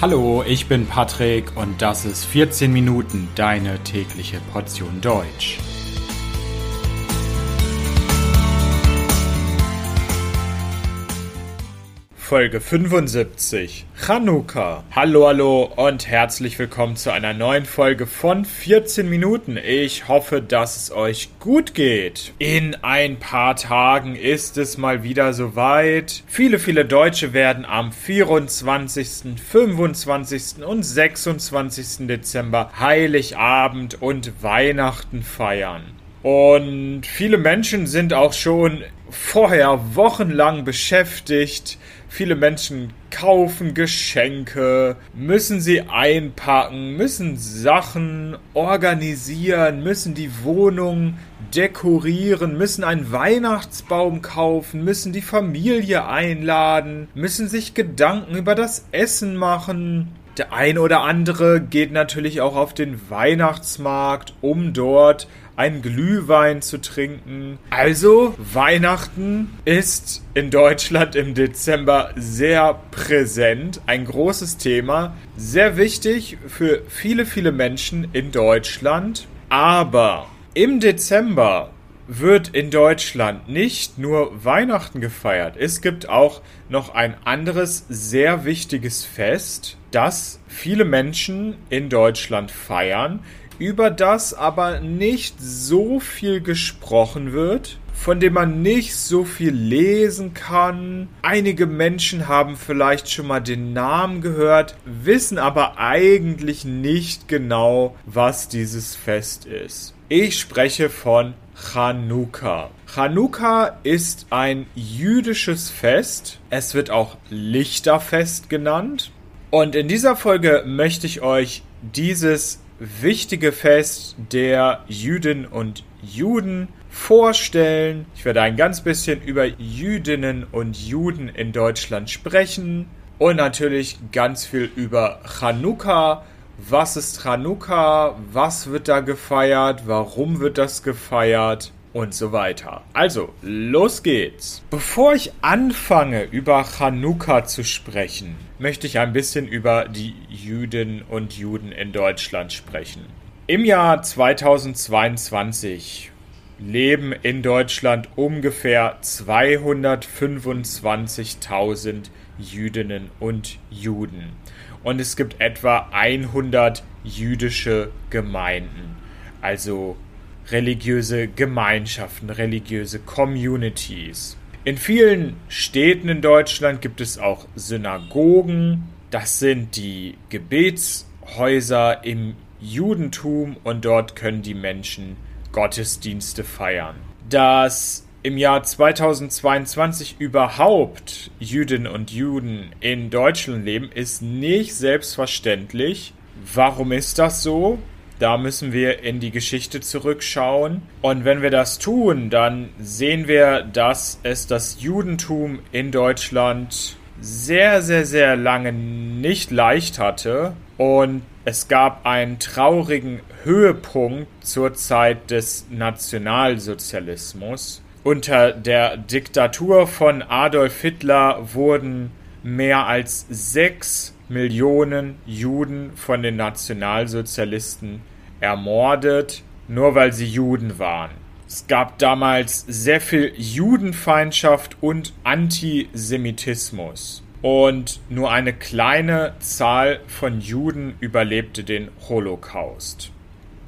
Hallo, ich bin Patrick und das ist 14 Minuten deine tägliche Portion Deutsch. Folge 75 Chanukka. Hallo, hallo und herzlich willkommen zu einer neuen Folge von 14 Minuten. Ich hoffe, dass es euch gut geht. In ein paar Tagen ist es mal wieder soweit. Viele, viele Deutsche werden am 24., 25. und 26. Dezember Heiligabend und Weihnachten feiern. Und viele Menschen sind auch schon vorher wochenlang beschäftigt, Viele Menschen kaufen Geschenke, müssen sie einpacken, müssen Sachen organisieren, müssen die Wohnung dekorieren, müssen einen Weihnachtsbaum kaufen, müssen die Familie einladen, müssen sich Gedanken über das Essen machen. Der ein oder andere geht natürlich auch auf den Weihnachtsmarkt, um dort einen Glühwein zu trinken. Also, Weihnachten ist in Deutschland im Dezember sehr präsent, ein großes Thema, sehr wichtig für viele, viele Menschen in Deutschland. Aber im Dezember wird in Deutschland nicht nur Weihnachten gefeiert. Es gibt auch noch ein anderes sehr wichtiges Fest, das viele Menschen in Deutschland feiern über das aber nicht so viel gesprochen wird, von dem man nicht so viel lesen kann. Einige Menschen haben vielleicht schon mal den Namen gehört, wissen aber eigentlich nicht genau, was dieses Fest ist. Ich spreche von Chanukka. Chanukka ist ein jüdisches Fest. Es wird auch Lichterfest genannt. Und in dieser Folge möchte ich euch dieses wichtige Fest der Jüdinnen und Juden vorstellen. Ich werde ein ganz bisschen über Jüdinnen und Juden in Deutschland sprechen und natürlich ganz viel über Chanukka. Was ist Chanukka? Was wird da gefeiert? Warum wird das gefeiert? Und so weiter. Also, los geht's. Bevor ich anfange, über Chanukka zu sprechen, möchte ich ein bisschen über die Jüdinnen und Juden in Deutschland sprechen. Im Jahr 2022 leben in Deutschland ungefähr 225.000 Jüdinnen und Juden. Und es gibt etwa 100 jüdische Gemeinden. Also religiöse Gemeinschaften, religiöse Communities. In vielen Städten in Deutschland gibt es auch Synagogen. Das sind die Gebetshäuser im Judentum und dort können die Menschen Gottesdienste feiern. Dass im Jahr 2022 überhaupt Jüdinnen und Juden in Deutschland leben, ist nicht selbstverständlich. Warum ist das so? Da müssen wir in die Geschichte zurückschauen. Und wenn wir das tun, dann sehen wir, dass es das Judentum in Deutschland sehr, sehr, sehr lange nicht leicht hatte. Und es gab einen traurigen Höhepunkt zur Zeit des Nationalsozialismus. Unter der Diktatur von Adolf Hitler wurden mehr als sechs Millionen Juden von den Nationalsozialisten ermordet, nur weil sie Juden waren. Es gab damals sehr viel Judenfeindschaft und Antisemitismus. Und nur eine kleine Zahl von Juden überlebte den Holocaust.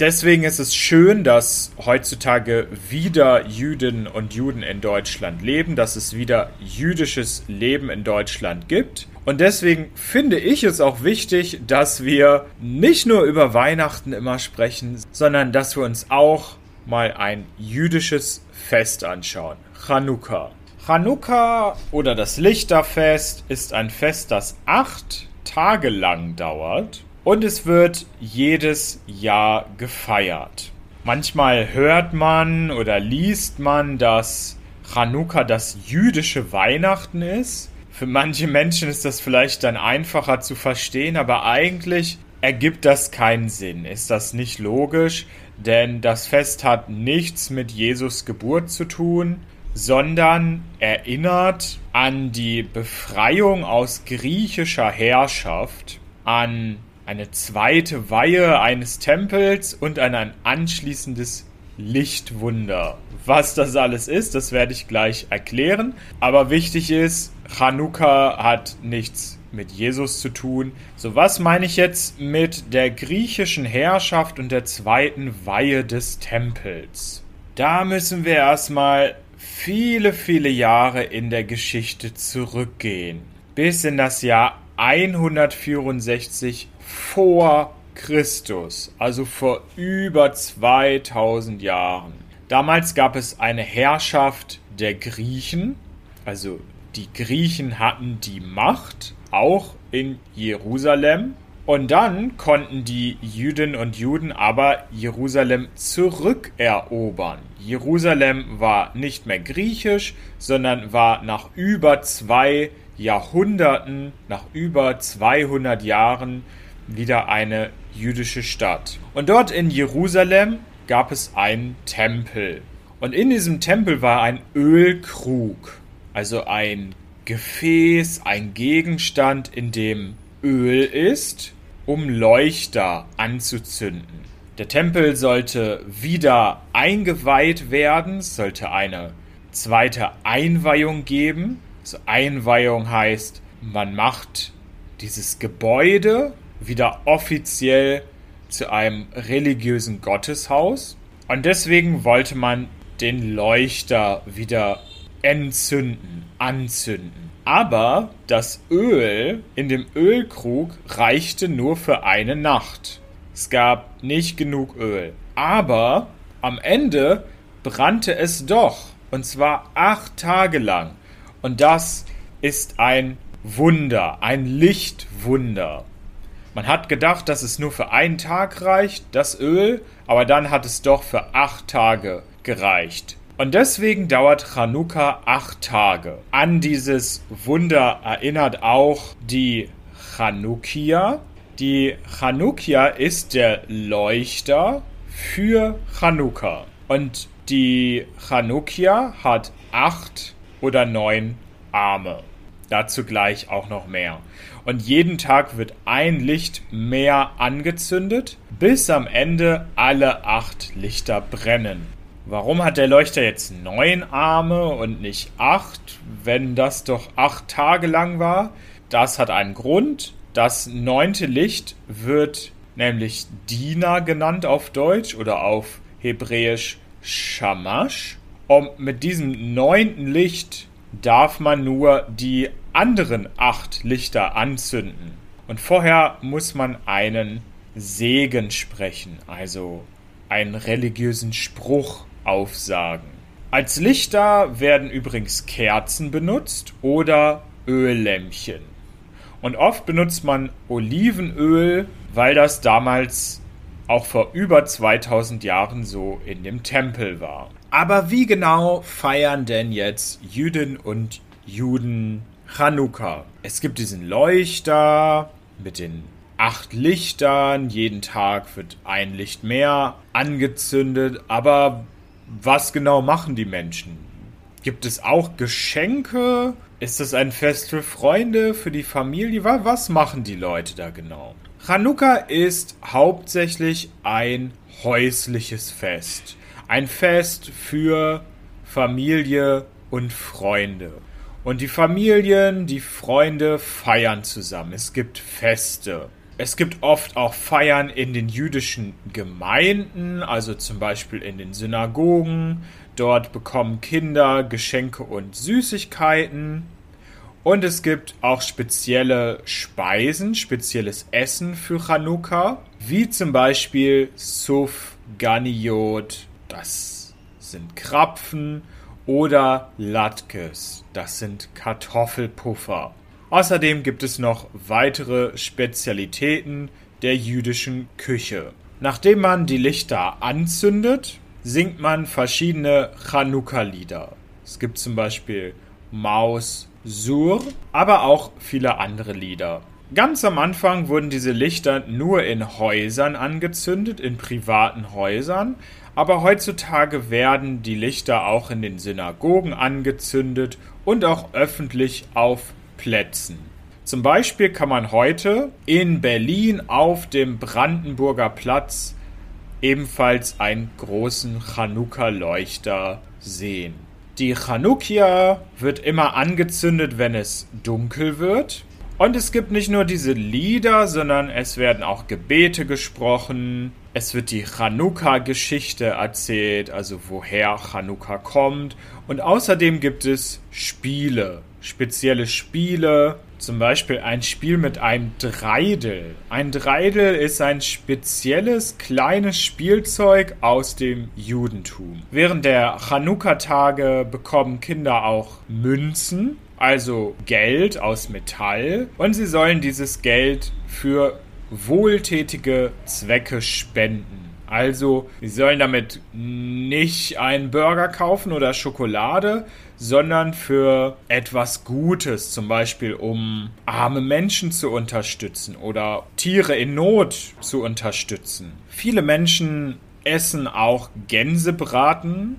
Deswegen ist es schön, dass heutzutage wieder Jüdinnen und Juden in Deutschland leben, dass es wieder jüdisches Leben in Deutschland gibt. Und deswegen finde ich es auch wichtig, dass wir nicht nur über Weihnachten immer sprechen, sondern dass wir uns auch mal ein jüdisches Fest anschauen. Chanukka. Chanukka oder das Lichterfest ist ein Fest, das acht Tage lang dauert und es wird jedes Jahr gefeiert. Manchmal hört man oder liest man, dass Chanukka das jüdische Weihnachten ist. Für manche Menschen ist das vielleicht dann einfacher zu verstehen, aber eigentlich ergibt das keinen Sinn. Ist das nicht logisch? Denn das Fest hat nichts mit Jesus Geburt zu tun, sondern erinnert an die Befreiung aus griechischer Herrschaft an eine zweite Weihe eines Tempels und an ein anschließendes Lichtwunder. Was das alles ist, das werde ich gleich erklären. Aber wichtig ist, Chanukka hat nichts mit Jesus zu tun. So, was meine ich jetzt mit der griechischen Herrschaft und der zweiten Weihe des Tempels? Da müssen wir erstmal viele, viele Jahre in der Geschichte zurückgehen. Bis in das Jahr 164 vor Christus, also vor über 2000 Jahren. Damals gab es eine Herrschaft der Griechen, also die Griechen hatten die Macht, auch in Jerusalem. Und dann konnten die Jüdinnen und Juden aber Jerusalem zurückerobern. Jerusalem war nicht mehr griechisch, sondern war nach über zwei Jahrhunderten, nach über 200 Jahren wieder eine jüdische Stadt. Und dort in Jerusalem gab es einen Tempel. Und in diesem Tempel war ein Ölkrug, also ein Gefäß, ein Gegenstand, in dem Öl ist, um Leuchter anzuzünden. Der Tempel sollte wieder eingeweiht werden, es sollte eine zweite Einweihung geben. Also Einweihung heißt, man macht dieses Gebäude wieder offiziell zu einem religiösen Gotteshaus. Und deswegen wollte man den Leuchter wieder entzünden, anzünden. Aber das Öl in dem Ölkrug reichte nur für eine Nacht. Es gab nicht genug Öl. Aber am Ende brannte es doch. Und zwar acht Tage lang. Und das ist ein Wunder, ein Lichtwunder. Man hat gedacht, dass es nur für einen Tag reicht, das Öl, aber dann hat es doch für acht Tage gereicht. Und deswegen dauert Chanukka acht Tage. An dieses Wunder erinnert auch die Chanukia. Die Chanukia ist der Leuchter für Chanukka. Und die Chanukia hat acht oder neun Arme. Dazu gleich auch noch mehr und jeden Tag wird ein Licht mehr angezündet, bis am Ende alle acht Lichter brennen. Warum hat der Leuchter jetzt neun Arme und nicht acht, wenn das doch acht Tage lang war? Das hat einen Grund. Das neunte Licht wird nämlich Dina genannt auf Deutsch oder auf Hebräisch Shamash. Und mit diesem neunten Licht darf man nur die anderen acht Lichter anzünden. Und vorher muss man einen Segen sprechen, also einen religiösen Spruch aufsagen. Als Lichter werden übrigens Kerzen benutzt oder Öllämpchen. Und oft benutzt man Olivenöl, weil das damals auch vor über 2000 Jahren so in dem Tempel war. Aber wie genau feiern denn jetzt Jüdinnen und Juden Chanukka. Es gibt diesen Leuchter mit den acht Lichtern. Jeden Tag wird ein Licht mehr angezündet. Aber was genau machen die Menschen? Gibt es auch Geschenke? Ist das ein Fest für Freunde, für die Familie? Was machen die Leute da genau? Chanukka ist hauptsächlich ein häusliches Fest. Ein Fest für Familie und Freunde. Und die Familien, die Freunde feiern zusammen. Es gibt Feste. Es gibt oft auch Feiern in den jüdischen Gemeinden, also zum Beispiel in den Synagogen. Dort bekommen Kinder Geschenke und Süßigkeiten. Und es gibt auch spezielle Speisen, spezielles Essen für Chanukka, wie zum Beispiel Suf Ganiot, das sind Krapfen oder Latkes, das sind Kartoffelpuffer. Außerdem gibt es noch weitere Spezialitäten der jüdischen Küche. Nachdem man die Lichter anzündet, singt man verschiedene Chanukka-Lieder. Es gibt zum Beispiel Maus Sur, aber auch viele andere Lieder. Ganz am Anfang wurden diese Lichter nur in Häusern angezündet, in privaten Häusern, aber heutzutage werden die Lichter auch in den Synagogen angezündet und auch öffentlich auf Plätzen. Zum Beispiel kann man heute in Berlin auf dem Brandenburger Platz ebenfalls einen großen Chanukka-Leuchter sehen. Die Chanukia wird immer angezündet, wenn es dunkel wird. Und es gibt nicht nur diese Lieder, sondern es werden auch Gebete gesprochen. Es wird die Chanukka-Geschichte erzählt, also woher Chanukka kommt. Und außerdem gibt es Spiele, spezielle Spiele, zum Beispiel ein Spiel mit einem Dreidel. Ein Dreidel ist ein spezielles kleines Spielzeug aus dem Judentum. Während der Chanukka-Tage bekommen Kinder auch Münzen, also Geld aus Metall, und sie sollen dieses Geld für wohltätige Zwecke spenden. Also, sie sollen damit nicht einen Burger kaufen oder Schokolade, sondern für etwas Gutes, zum Beispiel um arme Menschen zu unterstützen oder Tiere in Not zu unterstützen. Viele Menschen essen auch Gänsebraten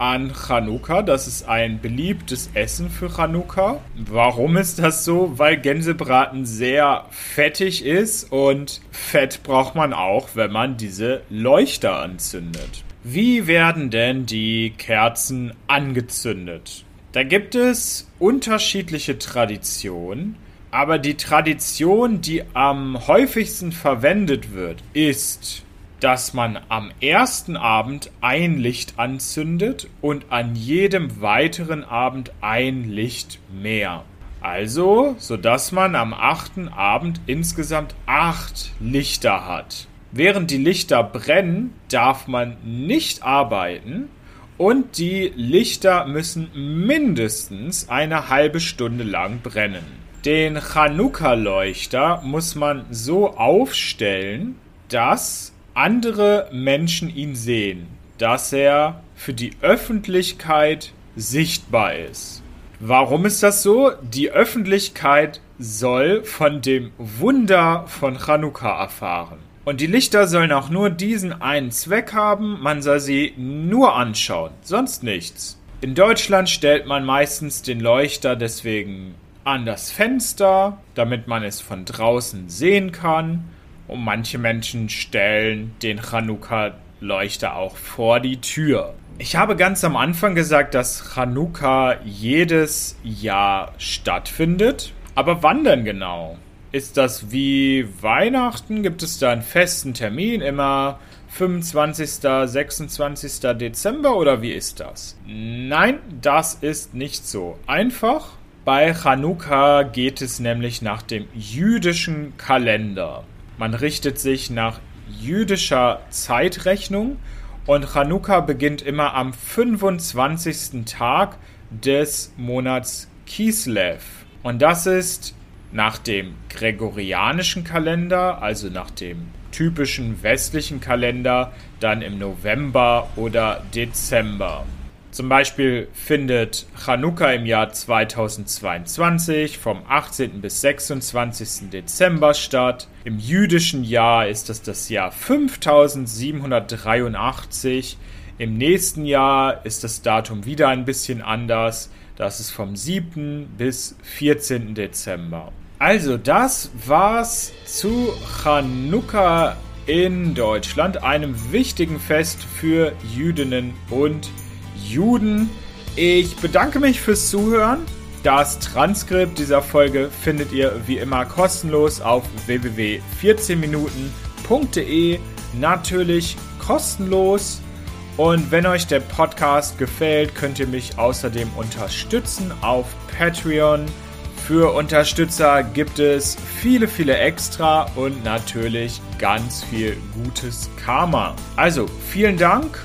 an Chanukka. Das ist ein beliebtes Essen für Chanukka. Warum ist das so? Weil Gänsebraten sehr fettig ist und Fett braucht man auch, wenn man diese Leuchter anzündet. Wie werden denn die Kerzen angezündet? Da gibt es unterschiedliche Traditionen, aber die Tradition, die am häufigsten verwendet wird, ist dass man am ersten Abend ein Licht anzündet und an jedem weiteren Abend ein Licht mehr. Also, sodass man am achten Abend insgesamt acht Lichter hat. Während die Lichter brennen, darf man nicht arbeiten und die Lichter müssen mindestens eine halbe Stunde lang brennen. Den Chanukka-Leuchter muss man so aufstellen, dass andere Menschen ihn sehen, dass er für die Öffentlichkeit sichtbar ist. Warum ist das so? Die Öffentlichkeit soll von dem Wunder von Chanukka erfahren. Und die Lichter sollen auch nur diesen einen Zweck haben, man soll sie nur anschauen, sonst nichts. In Deutschland stellt man meistens den Leuchter deswegen an das Fenster, damit man es von draußen sehen kann. Und manche Menschen stellen den Chanukka-Leuchter auch vor die Tür. Ich habe ganz am Anfang gesagt, dass Chanukka jedes Jahr stattfindet. Aber wann denn genau? Ist das wie Weihnachten? Gibt es da einen festen Termin? Immer 25. 26. Dezember oder wie ist das? Nein, das ist nicht so. Einfach bei Chanukka geht es nämlich nach dem jüdischen Kalender. Man richtet sich nach jüdischer Zeitrechnung und Chanukka beginnt immer am 25. Tag des Monats Kislev. Und das ist nach dem gregorianischen Kalender, also nach dem typischen westlichen Kalender, dann im November oder Dezember. Zum Beispiel findet Chanukka im Jahr 2022 vom 18. bis 26. Dezember statt. Im jüdischen Jahr ist das das Jahr 5783. Im nächsten Jahr ist das Datum wieder ein bisschen anders. Das ist vom 7. bis 14. Dezember. Also, das war's zu Chanukka in Deutschland, einem wichtigen Fest für Jüdinnen und Juden. Juden. Ich bedanke mich fürs Zuhören. Das Transkript dieser Folge findet ihr wie immer kostenlos auf www.14minuten.de. Natürlich kostenlos. Und wenn euch der Podcast gefällt, könnt ihr mich außerdem unterstützen auf Patreon. Für Unterstützer gibt es viele, viele Extra und natürlich ganz viel gutes Karma. Also vielen Dank